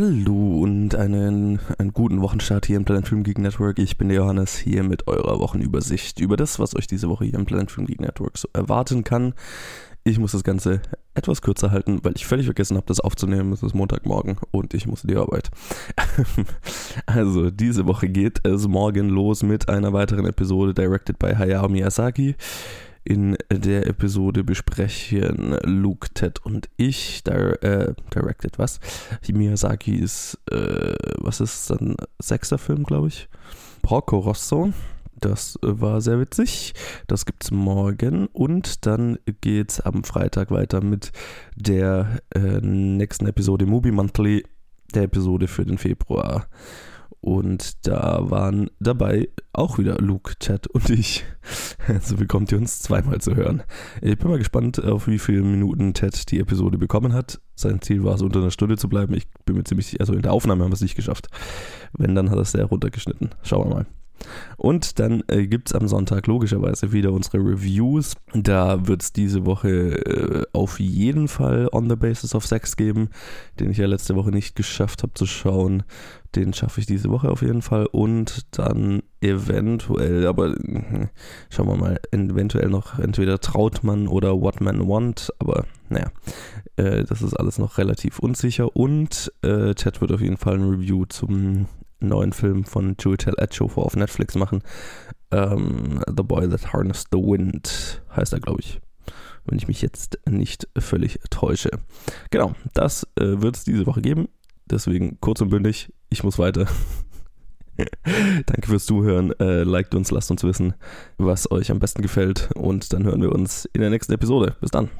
Hallo und einen, einen guten Wochenstart hier im Planet Film Geek Network. Ich bin der Johannes hier mit eurer Wochenübersicht über das, was euch diese Woche hier im Planet Film Geek Network so erwarten kann. Ich muss das Ganze etwas kürzer halten, weil ich völlig vergessen habe, das aufzunehmen. Es ist Montagmorgen und ich muss in die Arbeit. also, diese Woche geht es morgen los mit einer weiteren Episode directed by Hayao Miyazaki. In der Episode besprechen Luke, Ted und ich, dir, äh, directed was? Miyazaki ist, äh, was ist dann, sechster Film, glaube ich. Porco Rosso. Das äh, war sehr witzig. Das gibt's morgen. Und dann geht's am Freitag weiter mit der äh, nächsten Episode Movie Monthly, der Episode für den Februar. Und da waren dabei auch wieder Luke, Chad und ich. So bekommt ihr uns zweimal zu hören. Ich bin mal gespannt, auf wie viele Minuten Ted die Episode bekommen hat. Sein Ziel war es, unter einer Stunde zu bleiben. Ich bin mir ziemlich sicher, also in der Aufnahme haben wir es nicht geschafft. Wenn, dann hat er es sehr runtergeschnitten. Schauen wir mal. Und dann äh, gibt es am Sonntag logischerweise wieder unsere Reviews. Da wird es diese Woche äh, auf jeden Fall On the Basis of Sex geben, den ich ja letzte Woche nicht geschafft habe zu schauen. Den schaffe ich diese Woche auf jeden Fall. Und dann eventuell, aber äh, schauen wir mal, eventuell noch entweder Trautmann oder What Man Want. Aber naja, äh, das ist alles noch relativ unsicher. Und äh, Ted wird auf jeden Fall ein Review zum neuen Film von Julitel Edshofer auf Netflix machen. Ähm, the Boy That Harnessed the Wind heißt er, glaube ich. Wenn ich mich jetzt nicht völlig täusche. Genau, das äh, wird es diese Woche geben. Deswegen kurz und bündig, ich muss weiter. Danke fürs Zuhören. Äh, liked uns, lasst uns wissen, was euch am besten gefällt. Und dann hören wir uns in der nächsten Episode. Bis dann.